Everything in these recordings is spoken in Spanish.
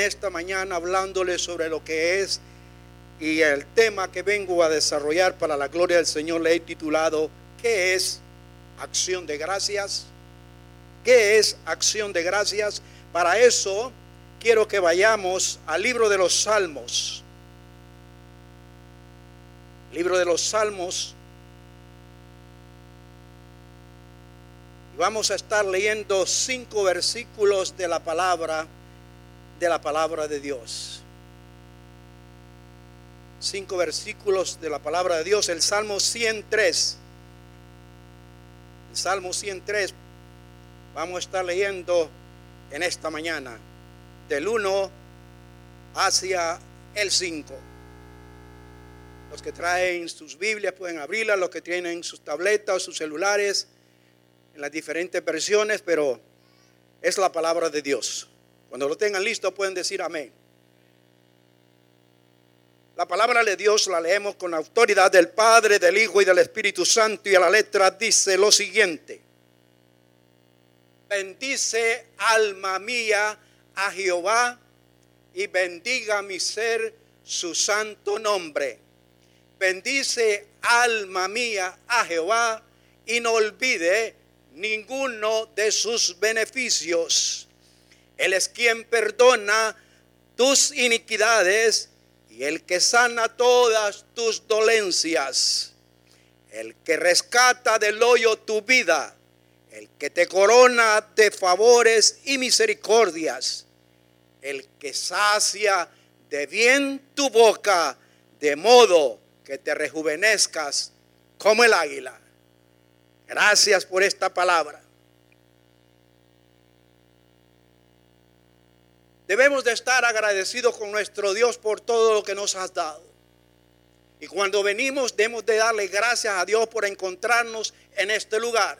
esta mañana hablándole sobre lo que es y el tema que vengo a desarrollar para la gloria del Señor le he titulado ¿Qué es acción de gracias? ¿Qué es acción de gracias? Para eso quiero que vayamos al libro de los Salmos. Libro de los Salmos. Vamos a estar leyendo cinco versículos de la palabra de la palabra de Dios. Cinco versículos de la palabra de Dios, el Salmo 103. El Salmo 103 vamos a estar leyendo en esta mañana, del 1 hacia el 5. Los que traen sus Biblias pueden abrirlas, los que tienen sus tabletas sus celulares en las diferentes versiones, pero es la palabra de Dios. Cuando lo tengan listo pueden decir amén. La palabra de Dios la leemos con autoridad del Padre, del Hijo y del Espíritu Santo y a la letra dice lo siguiente. Bendice alma mía a Jehová y bendiga mi ser su santo nombre. Bendice alma mía a Jehová y no olvide ninguno de sus beneficios él es quien perdona tus iniquidades y el que sana todas tus dolencias. El que rescata del hoyo tu vida. El que te corona de favores y misericordias. El que sacia de bien tu boca, de modo que te rejuvenezcas como el águila. Gracias por esta palabra. Debemos de estar agradecidos con nuestro Dios por todo lo que nos has dado. Y cuando venimos debemos de darle gracias a Dios por encontrarnos en este lugar.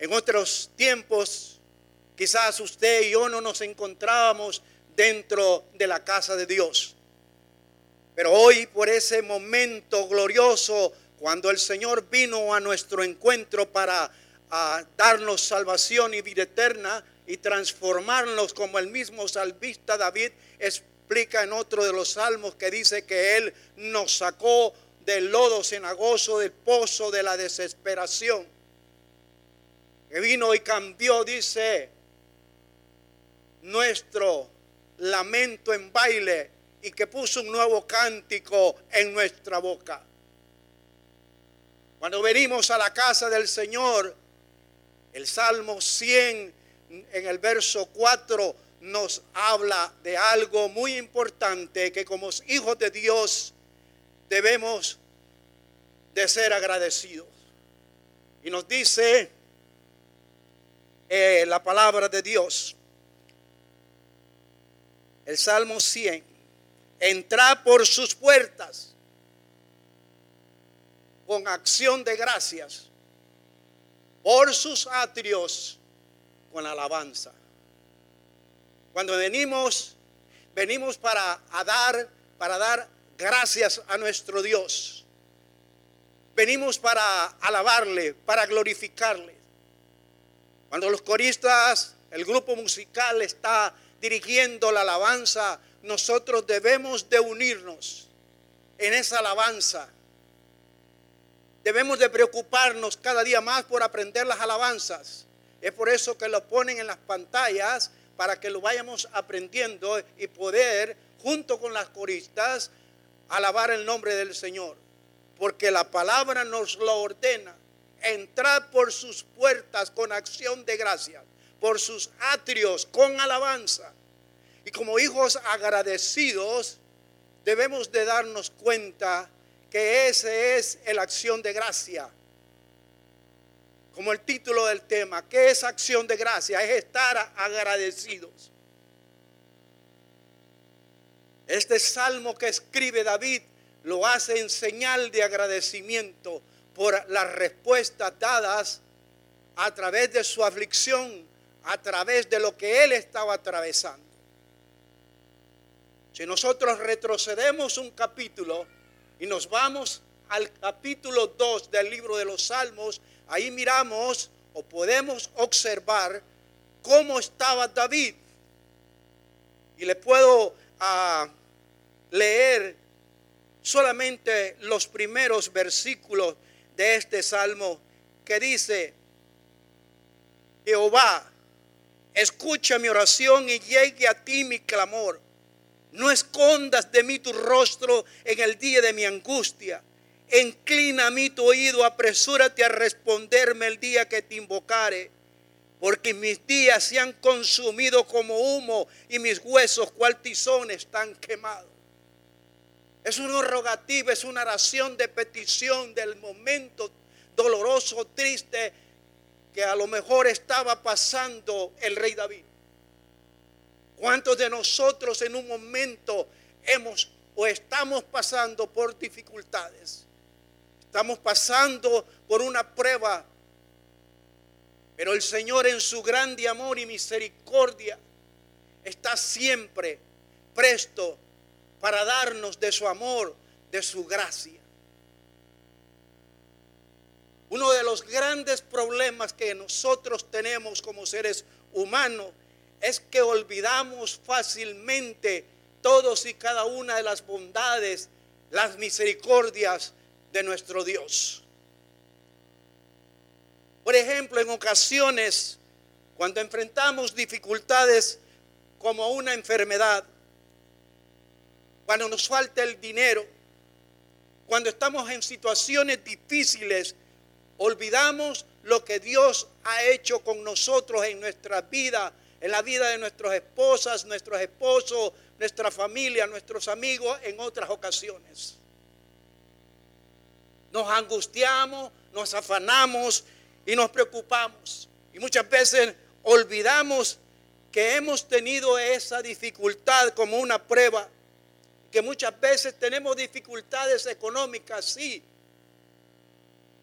En otros tiempos, quizás usted y yo no nos encontrábamos dentro de la casa de Dios. Pero hoy, por ese momento glorioso, cuando el Señor vino a nuestro encuentro para darnos salvación y vida eterna, y transformarnos como el mismo salvista David explica en otro de los salmos que dice que Él nos sacó del lodo cenagoso, del pozo de la desesperación. Que vino y cambió, dice, nuestro lamento en baile y que puso un nuevo cántico en nuestra boca. Cuando venimos a la casa del Señor, el Salmo 100 en el verso 4 nos habla de algo muy importante que como hijos de Dios debemos de ser agradecidos. Y nos dice eh, la palabra de Dios, el Salmo 100, entra por sus puertas con acción de gracias, por sus atrios con alabanza. Cuando venimos, venimos para dar, para dar gracias a nuestro Dios. Venimos para alabarle, para glorificarle. Cuando los coristas, el grupo musical está dirigiendo la alabanza, nosotros debemos de unirnos en esa alabanza. Debemos de preocuparnos cada día más por aprender las alabanzas. Es por eso que lo ponen en las pantallas para que lo vayamos aprendiendo y poder, junto con las coristas, alabar el nombre del Señor. Porque la palabra nos lo ordena. Entrad por sus puertas con acción de gracia, por sus atrios con alabanza. Y como hijos agradecidos, debemos de darnos cuenta que ese es el acción de gracia como el título del tema, ¿qué es acción de gracia? Es estar agradecidos. Este salmo que escribe David lo hace en señal de agradecimiento por las respuestas dadas a través de su aflicción, a través de lo que él estaba atravesando. Si nosotros retrocedemos un capítulo y nos vamos al capítulo 2 del libro de los Salmos, ahí miramos o podemos observar cómo estaba David. Y le puedo ah, leer solamente los primeros versículos de este salmo que dice, Jehová, escucha mi oración y llegue a ti mi clamor. No escondas de mí tu rostro en el día de mi angustia. Inclina a mí tu oído, apresúrate a responderme el día que te invocare. Porque mis días se han consumido como humo y mis huesos cual tizón están quemados. Es una rogativa, es una oración de petición del momento doloroso, triste que a lo mejor estaba pasando el rey David. ¿Cuántos de nosotros en un momento hemos o estamos pasando por dificultades? Estamos pasando por una prueba, pero el Señor en su grande amor y misericordia está siempre presto para darnos de su amor, de su gracia. Uno de los grandes problemas que nosotros tenemos como seres humanos es que olvidamos fácilmente todos y cada una de las bondades, las misericordias de nuestro Dios. Por ejemplo, en ocasiones, cuando enfrentamos dificultades como una enfermedad, cuando nos falta el dinero, cuando estamos en situaciones difíciles, olvidamos lo que Dios ha hecho con nosotros en nuestra vida en la vida de nuestras esposas, nuestros esposos, nuestra familia, nuestros amigos en otras ocasiones. Nos angustiamos, nos afanamos y nos preocupamos. Y muchas veces olvidamos que hemos tenido esa dificultad como una prueba, que muchas veces tenemos dificultades económicas, sí,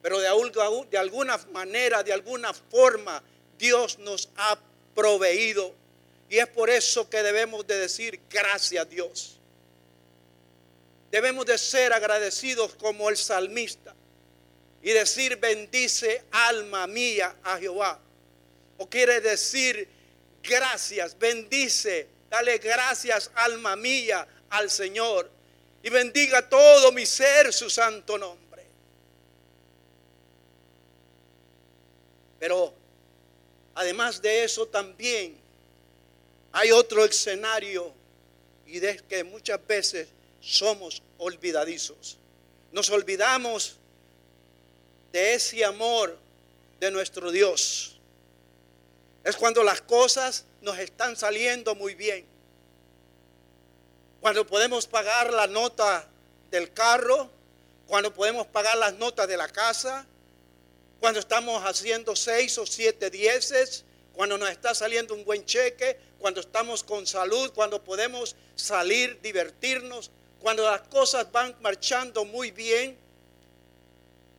pero de, alguna manera, de alguna forma, Dios nos ha proveído. Y es por eso que debemos de decir gracias a Dios. Debemos de ser agradecidos como el salmista y decir bendice alma mía a Jehová. O quiere decir gracias, bendice, dale gracias alma mía al Señor y bendiga todo mi ser su santo nombre. Pero Además de eso también hay otro escenario y de que muchas veces somos olvidadizos. Nos olvidamos de ese amor de nuestro Dios. Es cuando las cosas nos están saliendo muy bien. Cuando podemos pagar la nota del carro, cuando podemos pagar las notas de la casa, cuando estamos haciendo seis o siete dieces, cuando nos está saliendo un buen cheque, cuando estamos con salud, cuando podemos salir, divertirnos, cuando las cosas van marchando muy bien,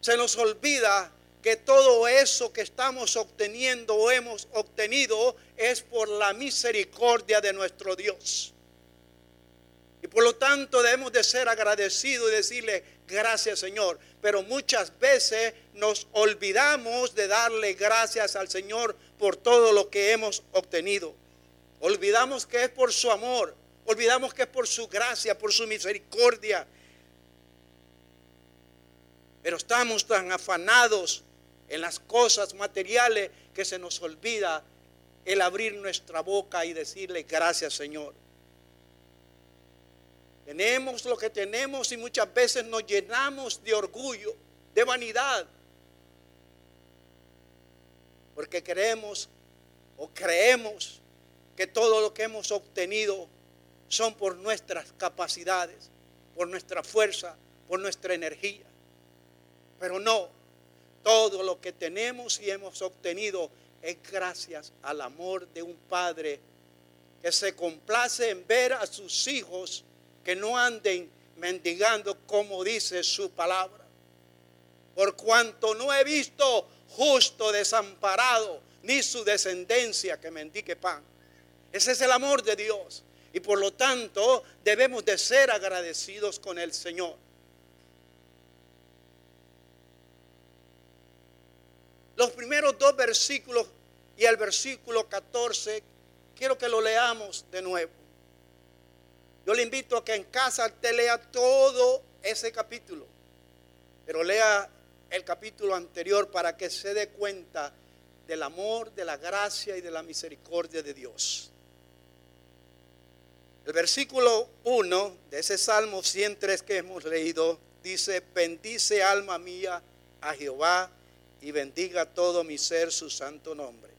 se nos olvida que todo eso que estamos obteniendo o hemos obtenido es por la misericordia de nuestro Dios. Y por lo tanto debemos de ser agradecidos y decirle, gracias Señor. Pero muchas veces nos olvidamos de darle gracias al Señor por todo lo que hemos obtenido. Olvidamos que es por su amor, olvidamos que es por su gracia, por su misericordia. Pero estamos tan afanados en las cosas materiales que se nos olvida el abrir nuestra boca y decirle gracias Señor. Tenemos lo que tenemos y muchas veces nos llenamos de orgullo, de vanidad. Porque queremos o creemos que todo lo que hemos obtenido son por nuestras capacidades, por nuestra fuerza, por nuestra energía. Pero no, todo lo que tenemos y hemos obtenido es gracias al amor de un Padre que se complace en ver a sus hijos que no anden mendigando como dice su palabra. Por cuanto no he visto justo desamparado, ni su descendencia que mendique pan. Ese es el amor de Dios. Y por lo tanto debemos de ser agradecidos con el Señor. Los primeros dos versículos y el versículo 14, quiero que lo leamos de nuevo. Yo le invito a que en casa te lea todo ese capítulo, pero lea el capítulo anterior para que se dé cuenta del amor, de la gracia y de la misericordia de Dios. El versículo 1 de ese Salmo 103 que hemos leído dice, bendice alma mía a Jehová y bendiga todo mi ser su santo nombre.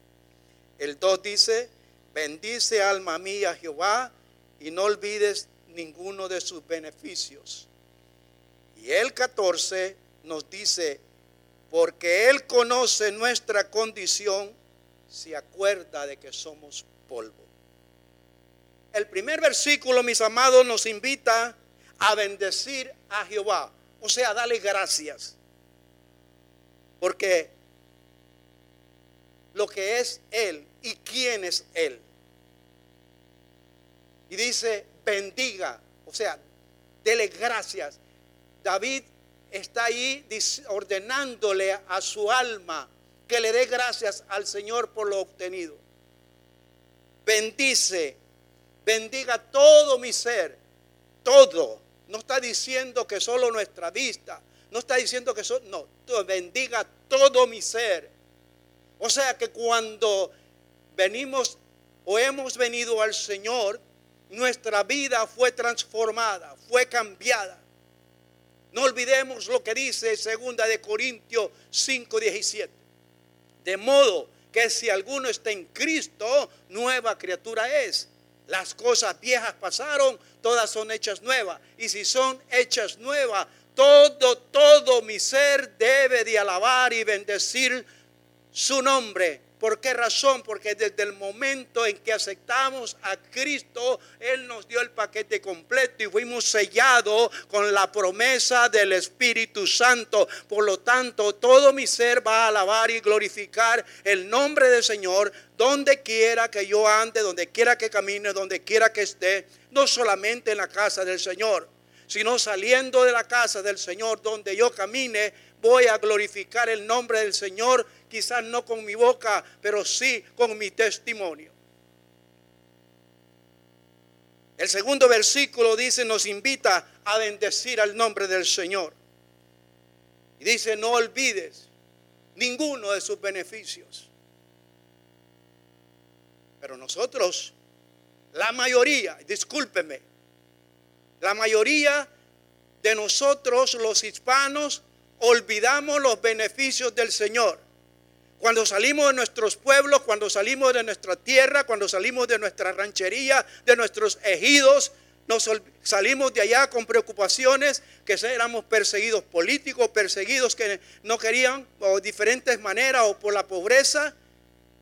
El 2 dice, bendice alma mía a Jehová y no olvides ninguno de sus beneficios. Y el 14 nos dice, porque Él conoce nuestra condición, se acuerda de que somos polvo. El primer versículo, mis amados, nos invita a bendecir a Jehová, o sea, darle gracias. Porque lo que es Él y quién es Él. Y dice, bendiga, o sea, dele gracias. David está ahí ordenándole a su alma que le dé gracias al Señor por lo obtenido. Bendice, bendiga todo mi ser, todo. No está diciendo que solo nuestra vista, no está diciendo que solo, no, bendiga todo mi ser. O sea que cuando venimos o hemos venido al Señor, nuestra vida fue transformada, fue cambiada. No olvidemos lo que dice segunda de Corintios 5:17. De modo que si alguno está en Cristo, nueva criatura es. Las cosas viejas pasaron, todas son hechas nuevas. Y si son hechas nuevas, todo, todo mi ser debe de alabar y bendecir su nombre ¿Por qué razón? Porque desde el momento en que aceptamos a Cristo, Él nos dio el paquete completo y fuimos sellados con la promesa del Espíritu Santo. Por lo tanto, todo mi ser va a alabar y glorificar el nombre del Señor donde quiera que yo ande, donde quiera que camine, donde quiera que esté, no solamente en la casa del Señor, sino saliendo de la casa del Señor donde yo camine, voy a glorificar el nombre del Señor quizás no con mi boca, pero sí con mi testimonio. El segundo versículo dice, nos invita a bendecir al nombre del Señor. Y dice, no olvides ninguno de sus beneficios. Pero nosotros, la mayoría, discúlpeme, la mayoría de nosotros los hispanos olvidamos los beneficios del Señor. Cuando salimos de nuestros pueblos, cuando salimos de nuestra tierra, cuando salimos de nuestra ranchería, de nuestros ejidos, nos salimos de allá con preocupaciones que éramos perseguidos políticos, perseguidos que no querían o diferentes maneras o por la pobreza.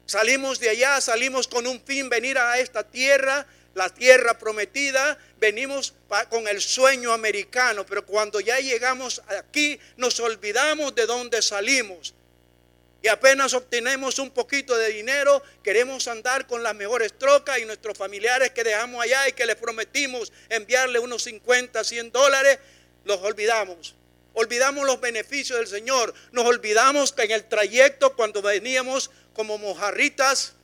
Salimos de allá, salimos con un fin venir a esta tierra, la tierra prometida, venimos con el sueño americano, pero cuando ya llegamos aquí nos olvidamos de dónde salimos y apenas obtenemos un poquito de dinero, queremos andar con las mejores trocas y nuestros familiares que dejamos allá y que les prometimos enviarle unos 50, 100 dólares, los olvidamos. Olvidamos los beneficios del Señor. Nos olvidamos que en el trayecto cuando veníamos como mojarritas,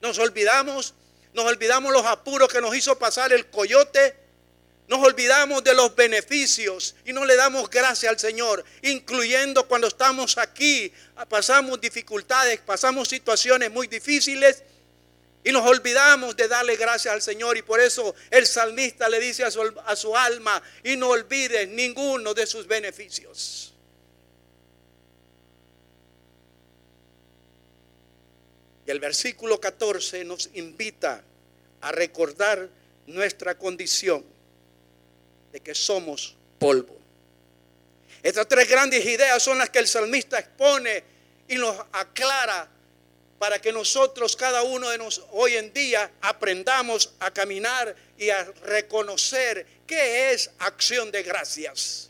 nos olvidamos, nos olvidamos los apuros que nos hizo pasar el coyote nos olvidamos de los beneficios y no le damos gracias al Señor, incluyendo cuando estamos aquí, pasamos dificultades, pasamos situaciones muy difíciles y nos olvidamos de darle gracias al Señor y por eso el salmista le dice a su, a su alma y no olvides ninguno de sus beneficios. Y el versículo 14 nos invita a recordar nuestra condición de que somos polvo. Estas tres grandes ideas son las que el salmista expone y nos aclara para que nosotros, cada uno de nosotros, hoy en día aprendamos a caminar y a reconocer qué es acción de gracias.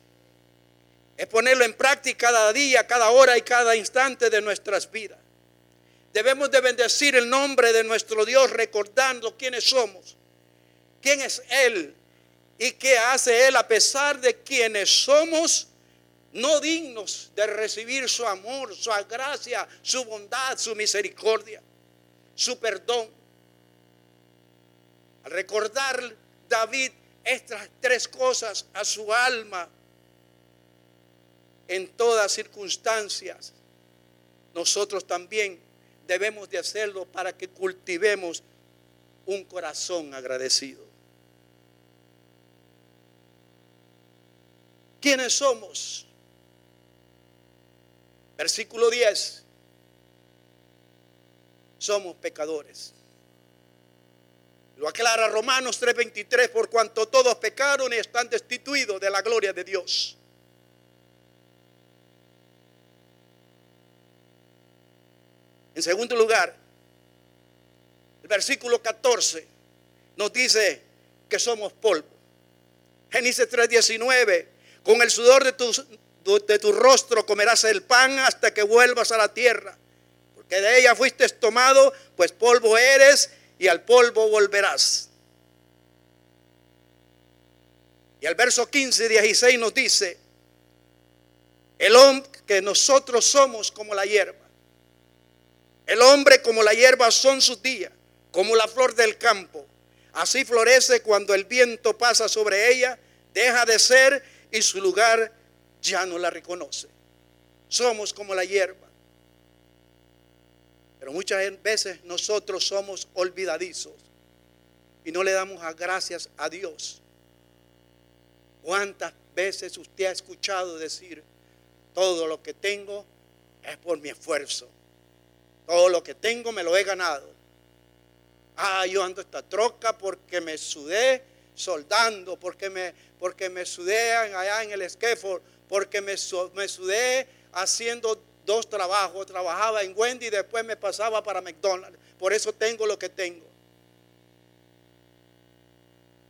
Es ponerlo en práctica cada día, cada hora y cada instante de nuestras vidas. Debemos de bendecir el nombre de nuestro Dios recordando quiénes somos, quién es Él, ¿Y qué hace Él a pesar de quienes somos no dignos de recibir su amor, su gracia, su bondad, su misericordia, su perdón? Al recordar David estas tres cosas a su alma en todas circunstancias. Nosotros también debemos de hacerlo para que cultivemos un corazón agradecido. ¿Quiénes somos? Versículo 10. Somos pecadores. Lo aclara Romanos 3:23, por cuanto todos pecaron y están destituidos de la gloria de Dios. En segundo lugar, el versículo 14 nos dice que somos polvo. Génesis 3:19, con el sudor de tu, rostro comerás el pan hasta que vuelvas a la tierra, porque de ella fuiste tomado, pues polvo eres y al polvo volverás. Y el verso 15 y 16 nos dice, el hombre que nosotros somos como la hierba. El hombre como la hierba son sus días, como la flor del campo. Así florece cuando el viento pasa sobre ella, deja de ser y su lugar ya no la reconoce. Somos como la hierba. Pero muchas veces nosotros somos olvidadizos y no le damos gracias a Dios. ¿Cuántas veces usted ha escuchado decir, todo lo que tengo es por mi esfuerzo? Todo lo que tengo me lo he ganado. Ah, yo ando esta troca porque me sudé soldando, porque me, porque me sudé allá en el esquefor, porque me, me sudé haciendo dos trabajos. Trabajaba en Wendy y después me pasaba para McDonald's. Por eso tengo lo que tengo.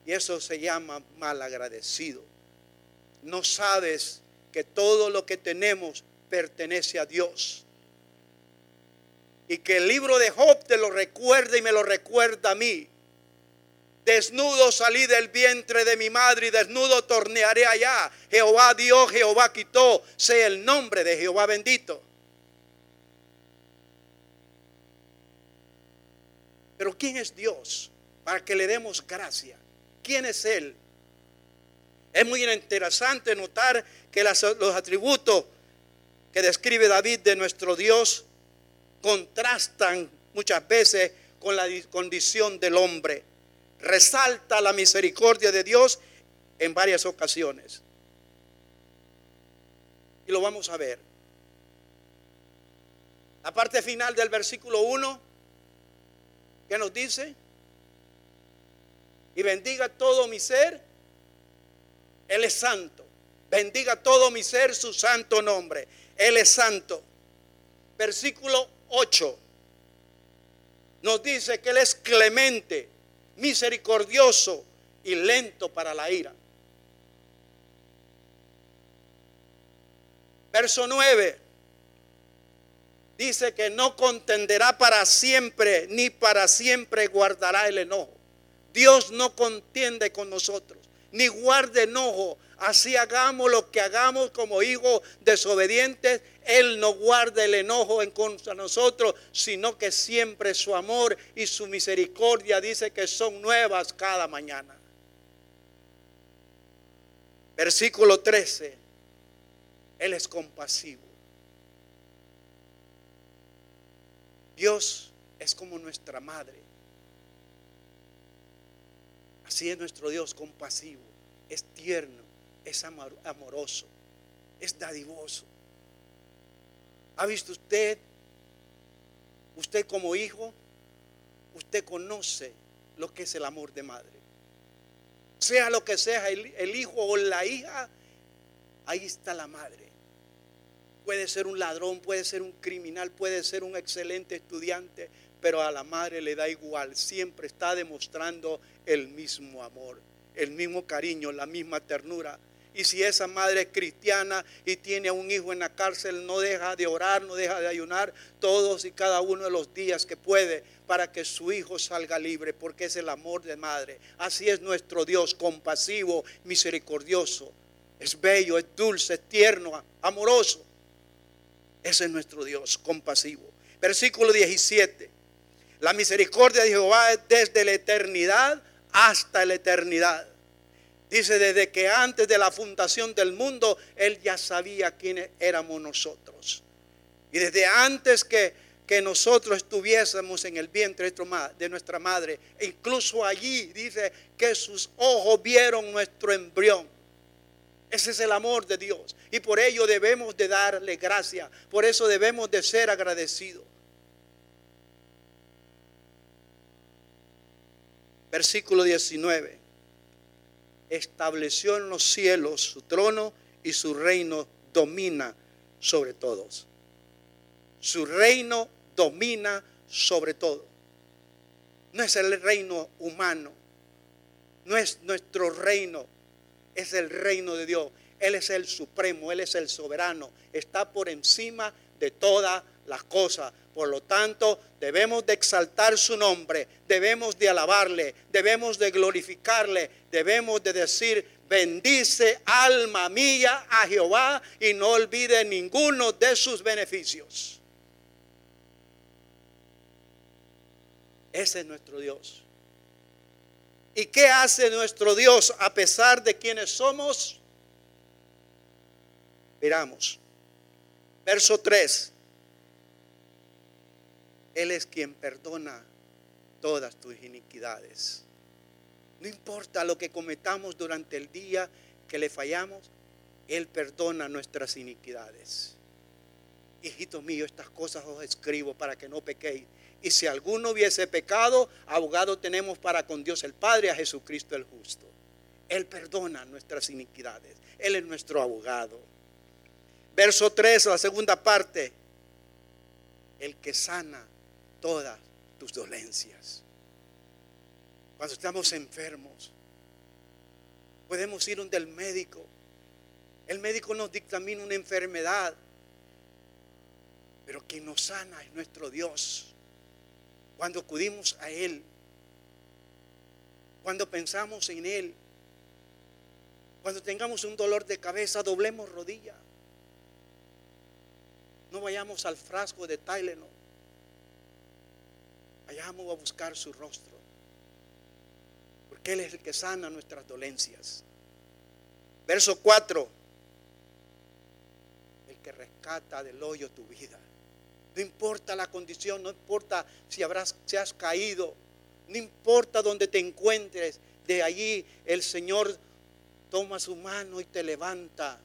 Y eso se llama mal agradecido. No sabes que todo lo que tenemos pertenece a Dios. Y que el libro de Job te lo recuerda y me lo recuerda a mí. Desnudo salí del vientre de mi madre y desnudo tornearé allá. Jehová dio, Jehová quitó. Sea el nombre de Jehová bendito. Pero ¿quién es Dios? Para que le demos gracia. ¿Quién es Él? Es muy interesante notar que los atributos que describe David de nuestro Dios contrastan muchas veces con la condición del hombre resalta la misericordia de Dios en varias ocasiones. Y lo vamos a ver. La parte final del versículo 1, ¿qué nos dice? Y bendiga todo mi ser, Él es santo. Bendiga todo mi ser su santo nombre. Él es santo. Versículo 8 nos dice que Él es clemente misericordioso y lento para la ira. Verso 9 dice que no contenderá para siempre, ni para siempre guardará el enojo. Dios no contiende con nosotros, ni guarda enojo. Así hagamos lo que hagamos como hijos desobedientes, él no guarda el enojo en contra nosotros, sino que siempre su amor y su misericordia dice que son nuevas cada mañana. Versículo 13. Él es compasivo. Dios es como nuestra madre. Así es nuestro Dios compasivo. Es tierno, es amoroso, es dadivoso. ¿Ha visto usted? Usted como hijo, usted conoce lo que es el amor de madre. Sea lo que sea el, hijo o la hija, ahí está la madre. Puede ser un ladrón, puede ser un criminal, puede ser un excelente estudiante, pero a la madre le da igual. Siempre está demostrando el mismo amor, el mismo cariño, la misma ternura. Y si esa madre es cristiana y tiene a un hijo en la cárcel, no deja de orar, no deja de ayunar todos y cada uno de los días que puede para que su hijo salga libre, porque es el amor de madre. Así es nuestro Dios, compasivo, misericordioso. Es bello, es dulce, es tierno, amoroso. Ese es nuestro Dios, compasivo. Versículo 17. La misericordia de Jehová es desde la eternidad hasta la eternidad. Dice, desde que antes de la fundación del mundo, Él ya sabía quiénes éramos nosotros. Y desde antes que, que nosotros estuviésemos en el vientre de nuestra madre, e incluso allí dice que sus ojos vieron nuestro embrión. Ese es el amor de Dios. Y por ello debemos de darle gracia. Por eso debemos de ser agradecidos. Versículo 19 estableció en los cielos su trono y su reino domina sobre todos. Su reino domina sobre todo. No es el reino humano, no es nuestro reino, es el reino de Dios. Él es el supremo, Él es el soberano, está por encima de todas las cosas. Por lo tanto, debemos de exaltar su nombre, debemos de alabarle, debemos de glorificarle, debemos de decir, bendice alma mía a Jehová y no olvide ninguno de sus beneficios. Ese es nuestro Dios. ¿Y qué hace nuestro Dios a pesar de quienes somos? Miramos. Verso 3. Él es quien perdona todas tus iniquidades. No importa lo que cometamos durante el día que le fallamos, Él perdona nuestras iniquidades. Hijito mío, estas cosas os escribo para que no pequéis. Y si alguno hubiese pecado, abogado tenemos para con Dios el Padre, a Jesucristo el justo. Él perdona nuestras iniquidades. Él es nuestro abogado. Verso 3, la segunda parte. El que sana todas tus dolencias. Cuando estamos enfermos, podemos ir donde el médico. El médico nos dictamina una enfermedad, pero quien nos sana es nuestro Dios. Cuando acudimos a Él, cuando pensamos en Él, cuando tengamos un dolor de cabeza, doblemos rodilla. No vayamos al frasco de Tylenol vayamos a buscar su rostro. Porque Él es el que sana nuestras dolencias. Verso 4. El que rescata del hoyo tu vida. No importa la condición, no importa si habrás, si has caído, no importa donde te encuentres, de allí el Señor toma su mano y te levanta.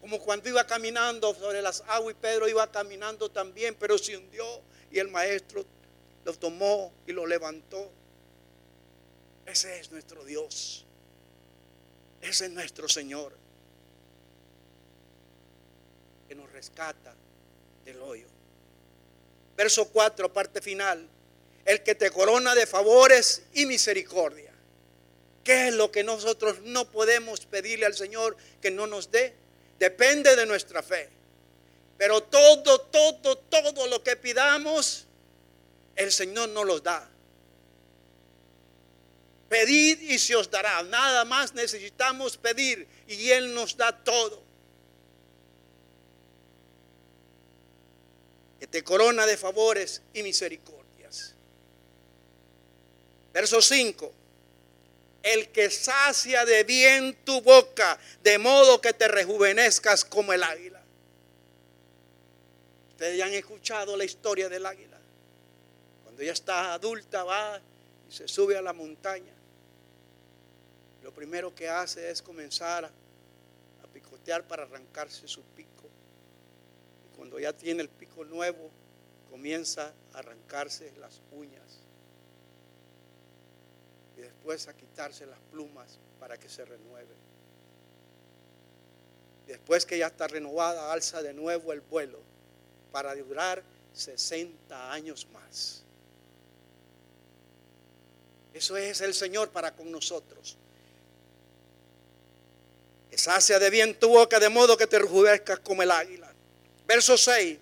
Como cuando iba caminando sobre las aguas y Pedro iba caminando también, pero se hundió y el maestro lo tomó y lo levantó. Ese es nuestro Dios. Ese es nuestro Señor. Que nos rescata del hoyo. Verso 4, parte final. El que te corona de favores y misericordia. ¿Qué es lo que nosotros no podemos pedirle al Señor que no nos dé? Depende de nuestra fe. Pero todo, todo, todo lo que pidamos, el Señor nos los da. Pedid y se os dará. Nada más necesitamos pedir y Él nos da todo. Que te corona de favores y misericordias. Verso 5. El que sacia de bien tu boca, de modo que te rejuvenezcas como el águila. Ustedes ya han escuchado la historia del águila. Cuando ella está adulta va y se sube a la montaña. Lo primero que hace es comenzar a, picotear para arrancarse su pico. Y cuando ya tiene el pico nuevo, comienza a arrancarse las uñas. Y después a quitarse las plumas para que se renueve. Después que ya está renovada, alza de nuevo el vuelo para durar 60 años más. Eso es el Señor para con nosotros. Que sacia de bien tu boca de modo que te rejuvenezcas como el águila. Verso 6.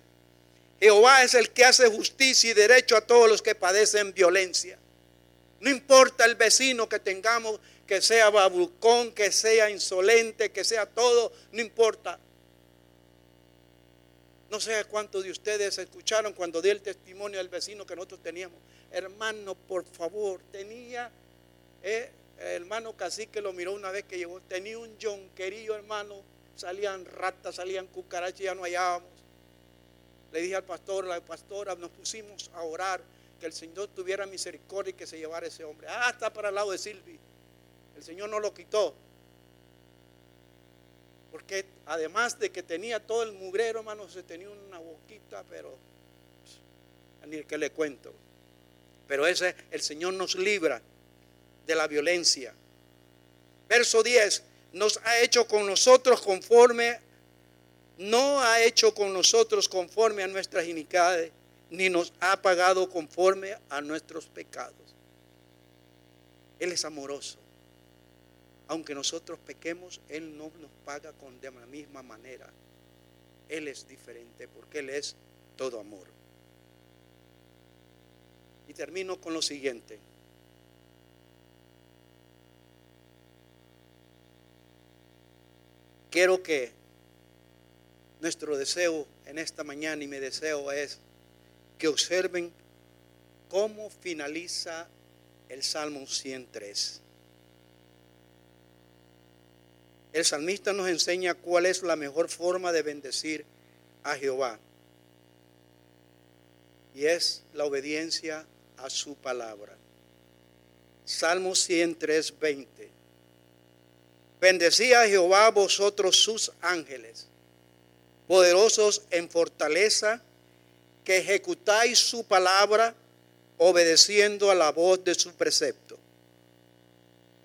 Jehová es el que hace justicia y derecho a todos los que padecen violencia. No importa el vecino que tengamos, que sea babucón, que sea insolente, que sea todo, no importa. No sé cuántos de ustedes escucharon cuando di el testimonio del vecino que nosotros teníamos. Hermano, por favor, tenía, eh, hermano cacique lo miró una vez que llegó, tenía un yonquerillo, hermano, salían ratas, salían cucarachas, ya no hallábamos. Le dije al pastor, la pastora, nos pusimos a orar que el Señor tuviera misericordia y que se llevara ese hombre. Ah, está para el lado de Silvi. El Señor no lo quitó. Porque además de que tenía todo el mugrero, hermano, se tenía una boquita, pero ni que le cuento. Pero ese, el Señor nos libra de la violencia. Verso 10, nos ha hecho con nosotros conforme, no ha hecho con nosotros conforme a nuestras iniquidades, ni nos ha pagado conforme a nuestros pecados. Él es amoroso. Aunque nosotros pequemos, Él no nos paga con de la misma manera. Él es diferente porque Él es todo amor. Y termino con lo siguiente. Quiero que nuestro deseo en esta mañana y mi deseo es que observen cómo finaliza el Salmo 103. El salmista nos enseña cuál es la mejor forma de bendecir a Jehová. Y es la obediencia a su palabra. Salmo 103, 20. Bendecía a Jehová vosotros sus ángeles, poderosos en fortaleza, que ejecutáis su palabra obedeciendo a la voz de su precepto.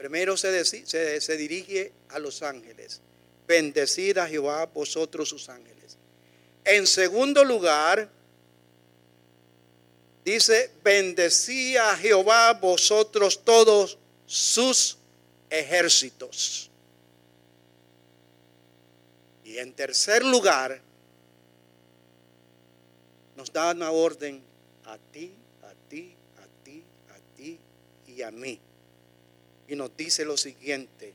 Primero se, se, dirige a los ángeles. Bendecid a Jehová vosotros sus ángeles. En segundo lugar, dice, bendecí a Jehová vosotros todos sus ejércitos. Y en tercer lugar, nos da una orden a ti, a ti, a ti, a ti y a mí y nos dice lo siguiente.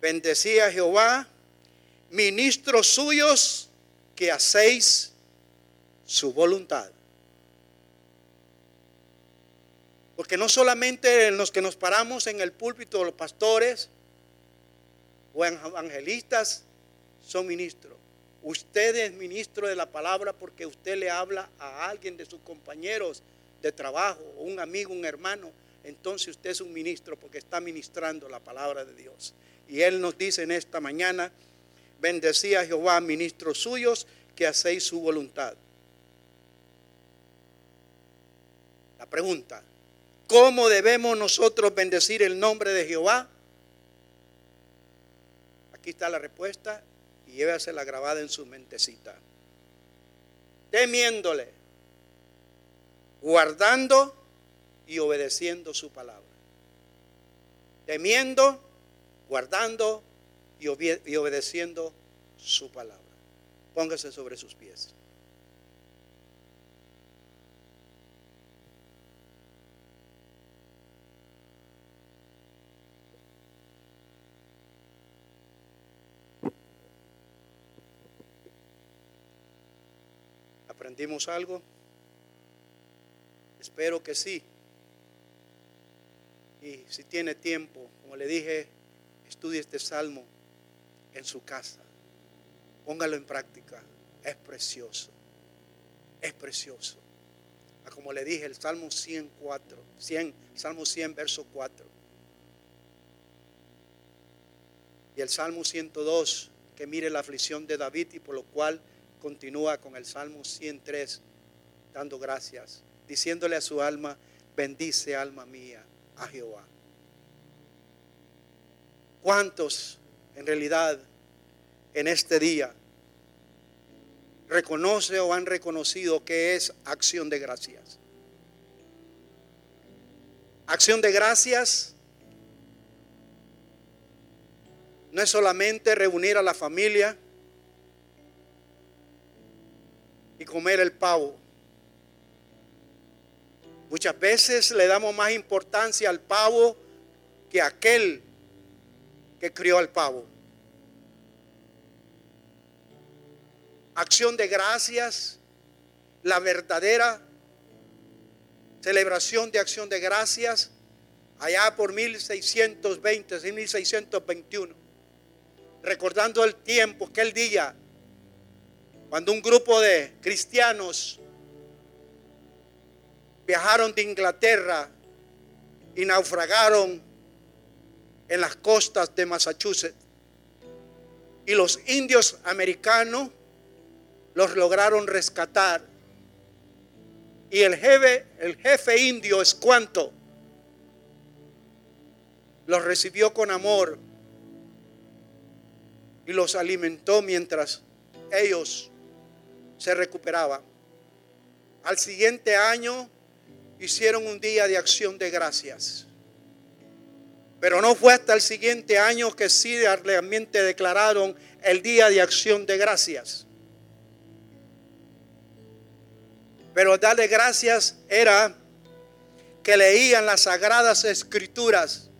Bendecía a Jehová, ministros suyos, que hacéis su voluntad. Porque no solamente en los que nos paramos en el púlpito, los pastores o evangelistas son ministros. Usted es ministro de la palabra porque usted le habla a alguien de sus compañeros de trabajo, un amigo, un hermano, entonces usted es un ministro porque está ministrando la palabra de Dios. Y Él nos dice en esta mañana, bendecía a Jehová, ministros suyos, que hacéis su voluntad. La pregunta, ¿cómo debemos nosotros bendecir el nombre de Jehová? Aquí está la respuesta y llévasela grabada en su mentecita. Temiéndole, guardando y obedeciendo su palabra. Temiendo, guardando y, obedeciendo su palabra. Póngase sobre sus pies. ¿Aprendimos algo? Espero que sí. Y si tiene tiempo, como le dije, estudie este salmo en su casa. Póngalo en práctica. Es precioso. Es precioso. Ah, como le dije, el Salmo 104, 100, Salmo 100, verso 4. Y el Salmo 102, que mire la aflicción de David y por lo cual continúa con el Salmo 103, dando gracias, diciéndole a su alma, bendice alma mía a Jehová. ¿Cuántos en realidad en este día reconoce o han reconocido que es acción de gracias? Acción de gracias no es solamente reunir a la familia y comer el pavo. Muchas veces le damos más importancia al pavo que aquel que crió al pavo. acción de gracias, la verdadera celebración de acción de gracias, allá por 1620, 1621, recordando el tiempo, aquel día, cuando un grupo de cristianos viajaron de Inglaterra y naufragaron en las costas de Massachusetts. Y los indios americanos los lograron rescatar. Y el jefe, indio es cuanto los recibió con amor y los alimentó mientras ellos se recuperaban. Al siguiente año hicieron un día de acción de gracias. Pero no fue hasta el siguiente año que sí realmente declararon el día de acción de gracias. Pero darle gracias era que leían las sagradas escrituras,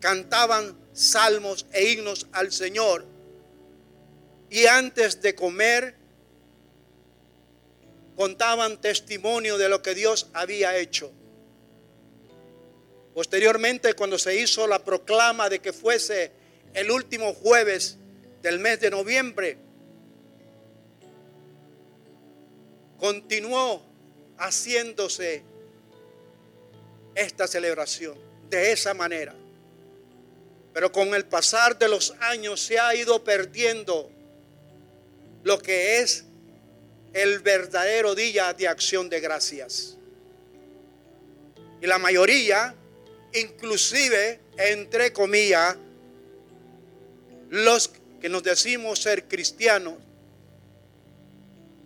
cantaban salmos e himnos al Señor. Y antes de comer, contaban testimonio de lo que Dios había hecho. Posteriormente, cuando se hizo la proclama de que fuese el último jueves del mes de noviembre, continuó haciéndose esta celebración de esa manera. Pero con el pasar de los años se ha ido perdiendo lo que es el verdadero día de acción de gracias. Y la mayoría, inclusive, entre comillas, los que nos decimos ser cristianos,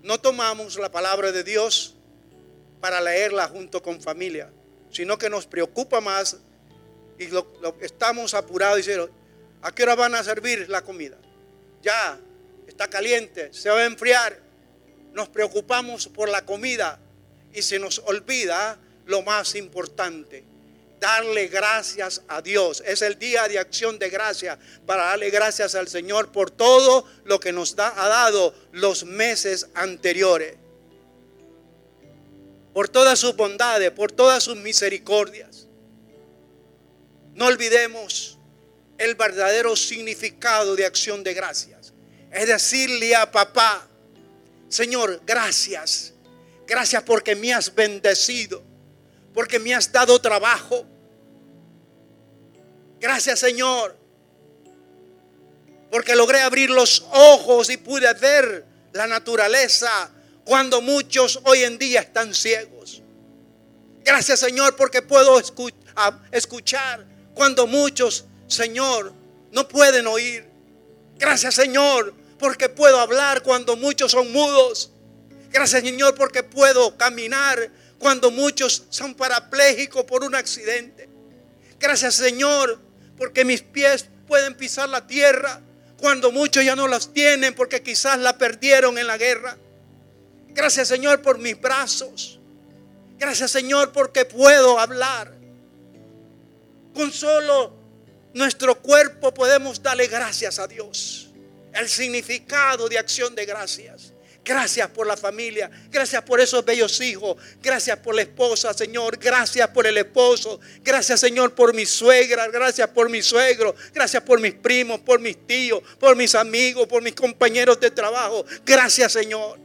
no tomamos la palabra de Dios para leerla junto con familia, sino que nos preocupa más y lo, estamos apurados diciendo, ¿a qué hora van a servir la comida? Ya, está caliente, se va a enfriar nos preocupamos por la comida y se nos olvida lo más importante, darle gracias a Dios. Es el día de acción de gracia para darle gracias al Señor por todo lo que nos ha dado los meses anteriores. Por todas sus bondades, por todas sus misericordias. No olvidemos el verdadero significado de acción de gracias. Es decirle a papá, Señor, gracias. Gracias porque me has bendecido, porque me has dado trabajo. Gracias, Señor, porque logré abrir los ojos y pude ver la naturaleza cuando muchos hoy en día están ciegos. Gracias, Señor, porque puedo escuchar cuando muchos, Señor, no pueden oír. Gracias, Señor, porque puedo hablar cuando muchos son mudos. Gracias Señor porque puedo caminar cuando muchos son parapléjicos por un accidente. Gracias Señor porque mis pies pueden pisar la tierra cuando muchos ya no las tienen porque quizás la perdieron en la guerra. Gracias Señor por mis brazos. Gracias Señor porque puedo hablar. Con solo nuestro cuerpo podemos darle gracias a Dios el significado de acción de gracias. Gracias por la familia. Gracias por esos bellos hijos. Gracias por la esposa, Señor. Gracias por el esposo. Gracias, Señor, por mi suegra. Gracias por mi suegro. Gracias por mis primos, por mis tíos, por mis amigos, por mis compañeros de trabajo. Gracias, Señor.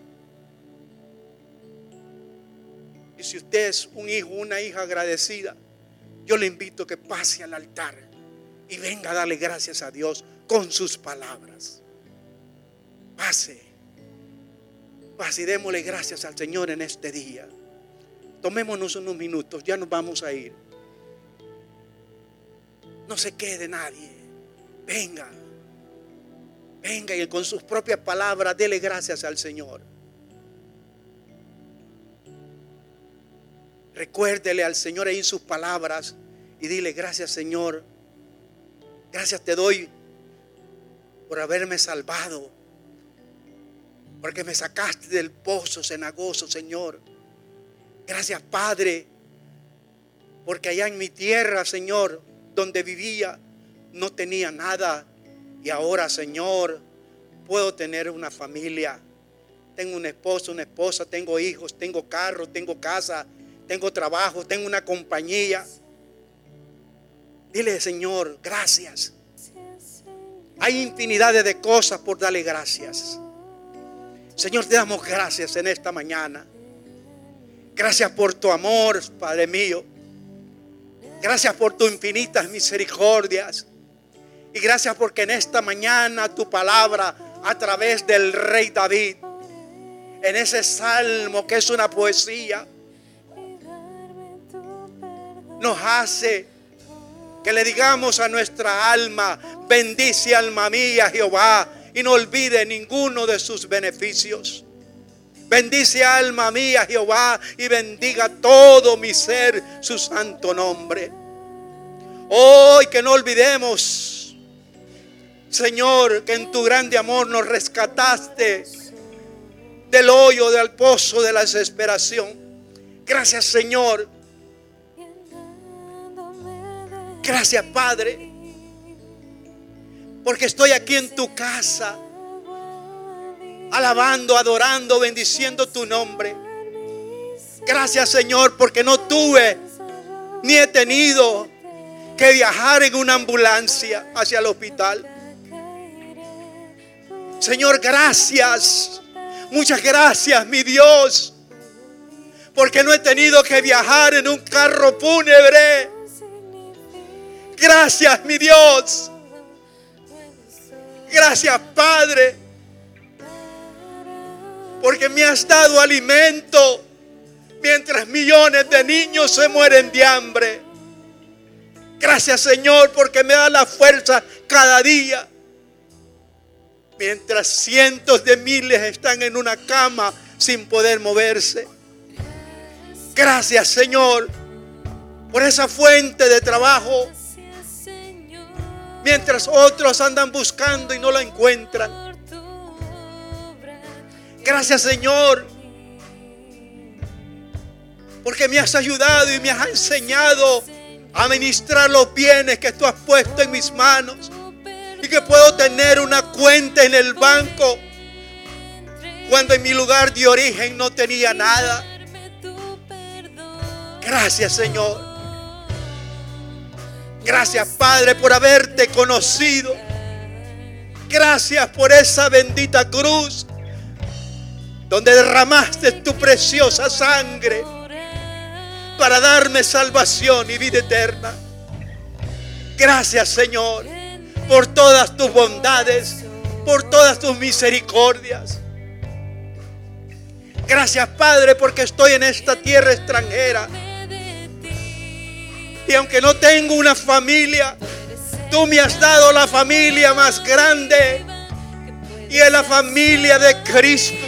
Y si usted es un hijo, una hija agradecida, yo le invito a que pase al altar y venga a darle gracias a Dios con sus palabras. Pase. Pase y démosle gracias al Señor en este día. Tomémonos unos minutos, ya nos vamos a ir. No se quede nadie. Venga. Venga y con sus propias palabras dele gracias al Señor. Recuérdele al Señor ahí sus palabras y dile gracias Señor. Gracias te doy por haberme salvado porque me sacaste del pozo cenagoso, Señor. Gracias, Padre, porque allá en mi tierra, Señor, donde vivía, no tenía nada. Y ahora, Señor, puedo tener una familia. Tengo un esposo, una esposa, tengo hijos, tengo carro, tengo casa, tengo trabajo, tengo una compañía. Dile, Señor, gracias. Hay infinidades de cosas por darle gracias. Señor, te damos gracias en esta mañana. Gracias por tu amor, Padre mío. Gracias por tus infinitas misericordias. Y gracias porque en esta mañana tu palabra a través del rey David, en ese salmo que es una poesía, nos hace que le digamos a nuestra alma, bendice alma mía Jehová y no olvide ninguno de sus beneficios. Bendice alma mía Jehová y bendiga todo mi ser su santo nombre. Hoy que no olvidemos, Señor, que en tu grande amor nos rescataste del hoyo, del pozo de la desesperación. Gracias Señor. Gracias Padre. Porque estoy aquí en tu casa alabando, adorando, bendiciendo tu nombre. Gracias Señor, porque no tuve ni he tenido que viajar en una ambulancia hacia el hospital. Señor, gracias. Muchas gracias, mi Dios. Porque no he tenido que viajar en un carro fúnebre. Gracias, mi Dios. Gracias, Padre porque me has dado alimento mientras millones de niños se mueren de hambre. Gracias Señor porque me da la fuerza cada día. Mientras cientos de miles están en una cama sin poder moverse. Gracias Señor por esa fuente de trabajo. Mientras otros andan buscando y no la encuentran. Gracias Señor. Porque me has ayudado y me has enseñado a administrar los bienes que tú has puesto en mis manos. Y que puedo tener una cuenta en el banco cuando en mi lugar de origen no tenía nada. Gracias Señor. Gracias Padre por haberte conocido. Gracias por esa bendita cruz donde derramaste tu preciosa sangre para darme salvación y vida eterna. Gracias Señor por todas tus bondades, por todas tus misericordias. Gracias Padre porque estoy en esta tierra extranjera. Y aunque no tengo una familia, tú me has dado la familia más grande y es la familia de Cristo.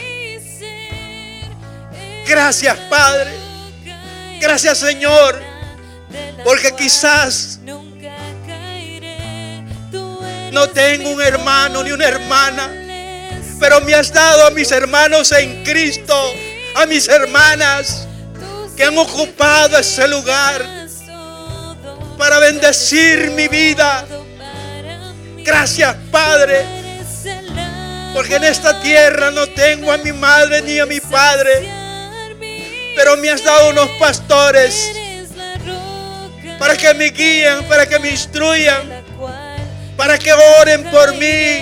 Gracias, Padre. Gracias, Señor. Porque quizás no tengo un hermano ni una hermana. Pero me has dado a mis hermanos en Cristo, a mis hermanas que han ocupado ese lugar para bendecir mi vida. Gracias, Padre. Porque en esta tierra no tengo a mi madre ni a mi padre pero me has dado unos pastores para que me guíen, para que me instruyan, para que oren por mí.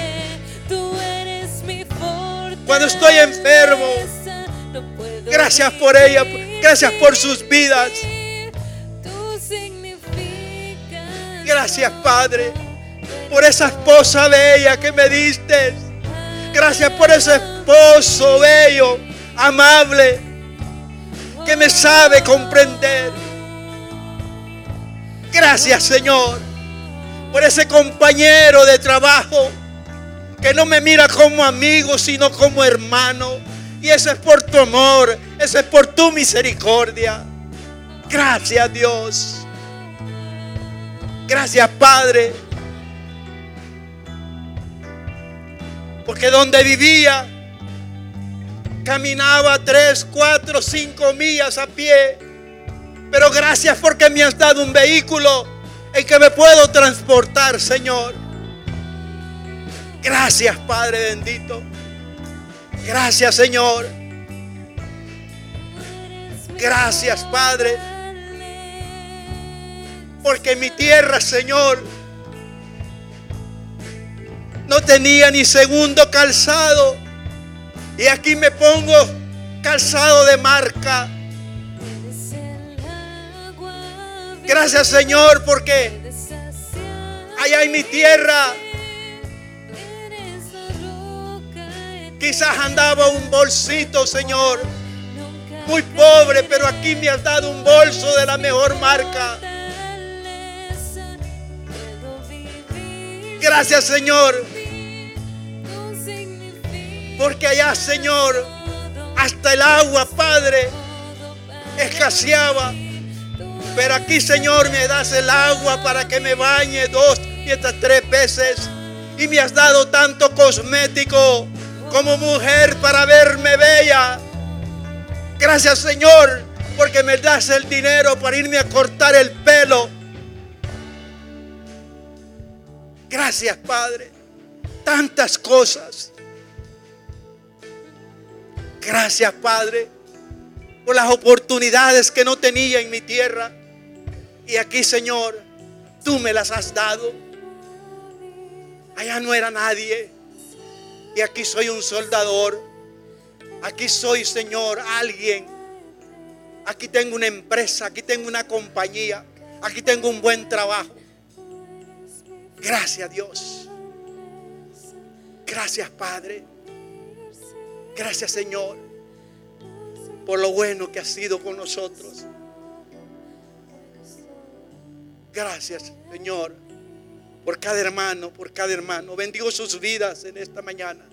Cuando estoy enfermo, gracias por ella, gracias por sus vidas. Gracias, Padre, por esa esposa bella que me diste. Gracias por ese esposo bello, amable que me sabe comprender. Gracias Señor por ese compañero de trabajo que no me mira como amigo, sino como hermano. Y ese es por tu amor, ese es por tu misericordia. Gracias Dios. Gracias Padre. Porque donde vivía Caminaba tres, cuatro, cinco millas a pie. Pero gracias porque me has dado un vehículo en que me puedo transportar, Señor. Gracias, Padre bendito. Gracias, Señor. Gracias, Padre. Porque mi tierra, Señor, no tenía ni segundo calzado. Y aquí me pongo calzado de marca. Gracias Señor porque allá en mi tierra quizás andaba un bolsito Señor. Muy pobre, pero aquí me has dado un bolso de la mejor marca. Gracias Señor. Porque allá Señor, hasta el agua, Padre, escaseaba. Pero aquí, Señor, me das el agua para que me bañe dos y estas tres veces. Y me has dado tanto cosmético como mujer para verme bella. Gracias, Señor, porque me das el dinero para irme a cortar el pelo. Gracias, Padre. Tantas cosas. Gracias, Padre, por las oportunidades que no tenía en mi tierra. Y aquí, Señor, tú me las has dado. Allá no era nadie. Y aquí soy un soldador. Aquí soy, Señor, alguien. Aquí tengo una empresa, aquí tengo una compañía, aquí tengo un buen trabajo. Gracias, Dios. Gracias, Padre. Gracias, Señor, por lo bueno que has sido con nosotros. Gracias, Señor, por cada hermano, por cada hermano. Bendigo sus vidas en esta mañana.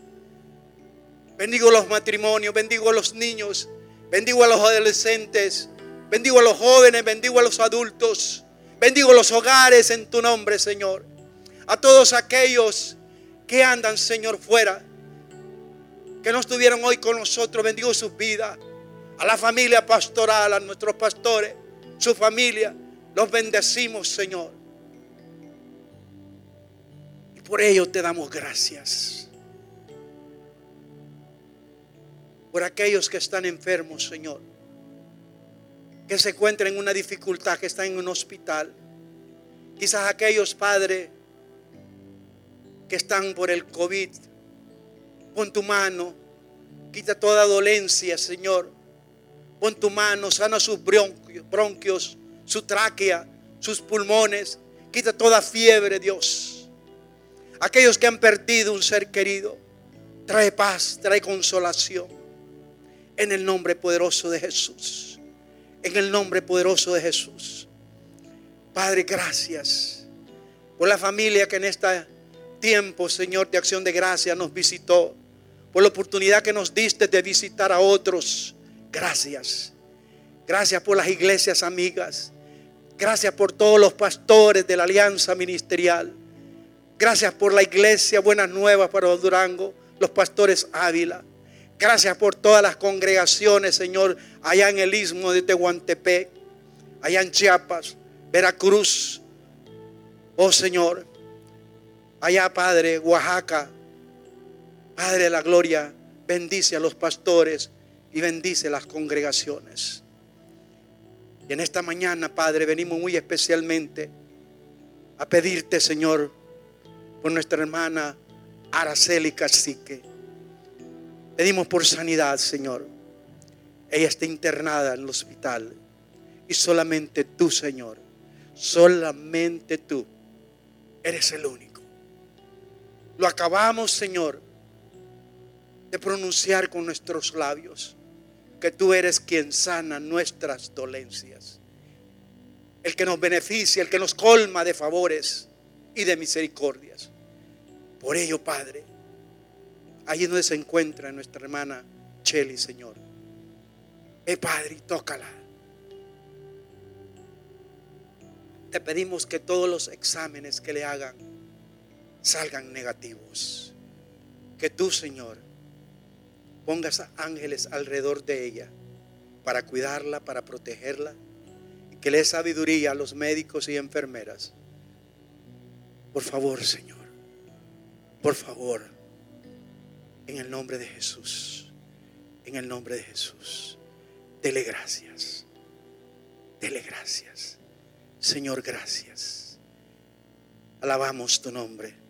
Bendigo los matrimonios, bendigo a los niños, bendigo a los adolescentes, bendigo a los jóvenes, bendigo a los adultos, bendigo los hogares en tu nombre, Señor. A todos aquellos que andan, Señor, fuera, que no estuvieron hoy con nosotros, bendigo sus vidas. A la familia pastoral, a nuestros pastores, su familia, los bendecimos, Señor. Y por ello te damos gracias. Por aquellos que están enfermos, Señor. Que se encuentran en una dificultad, que están en un hospital. Quizás aquellos padres que están por el COVID. Pon tu mano, quita toda dolencia, Señor. Pon tu mano, sana sus bronquios, su tráquea, sus pulmones. Quita toda fiebre, Dios. Aquellos que han perdido un ser querido, trae paz, trae consolación. En el nombre poderoso de Jesús. En el nombre poderoso de Jesús. Padre, gracias por la familia que en este tiempo, Señor, de acción de gracia nos visitó. Por la oportunidad que nos diste de visitar a otros. Gracias. Gracias por las iglesias amigas. Gracias por todos los pastores de la alianza ministerial. Gracias por la iglesia Buenas Nuevas para Durango, los pastores Ávila. Gracias por todas las congregaciones, Señor, allá en el istmo de Tehuantepec, allá en Chiapas, Veracruz. Oh Señor, allá Padre, Oaxaca, Padre de la Gloria, bendice a los pastores y bendice las congregaciones. Y en esta mañana, Padre, venimos muy especialmente a pedirte, Señor, por nuestra hermana Araceli Cacique. Pedimos por sanidad, Señor. Ella está internada en el hospital. Y solamente tú, Señor, solamente tú eres el único. Lo acabamos, Señor, de pronunciar con nuestros labios que tú eres quien sana nuestras dolencias. El que nos beneficia, el que nos colma de favores y de misericordias. Por ello, Padre, allí donde se encuentra nuestra hermana Cheli, Señor. Eh, Padre, tócala. Te pedimos que todos los exámenes que le hagan salgan negativos. Que tú, Señor, pongas ángeles alrededor de ella para cuidarla, para protegerla y que le dé sabiduría a los médicos y enfermeras. Por favor, Señor, por favor, En el nombre de Jesús. En el nombre de Jesús. Dele gracias. Dele gracias. Señor, gracias. Alabamos tu nombre.